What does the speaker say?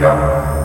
Yeah.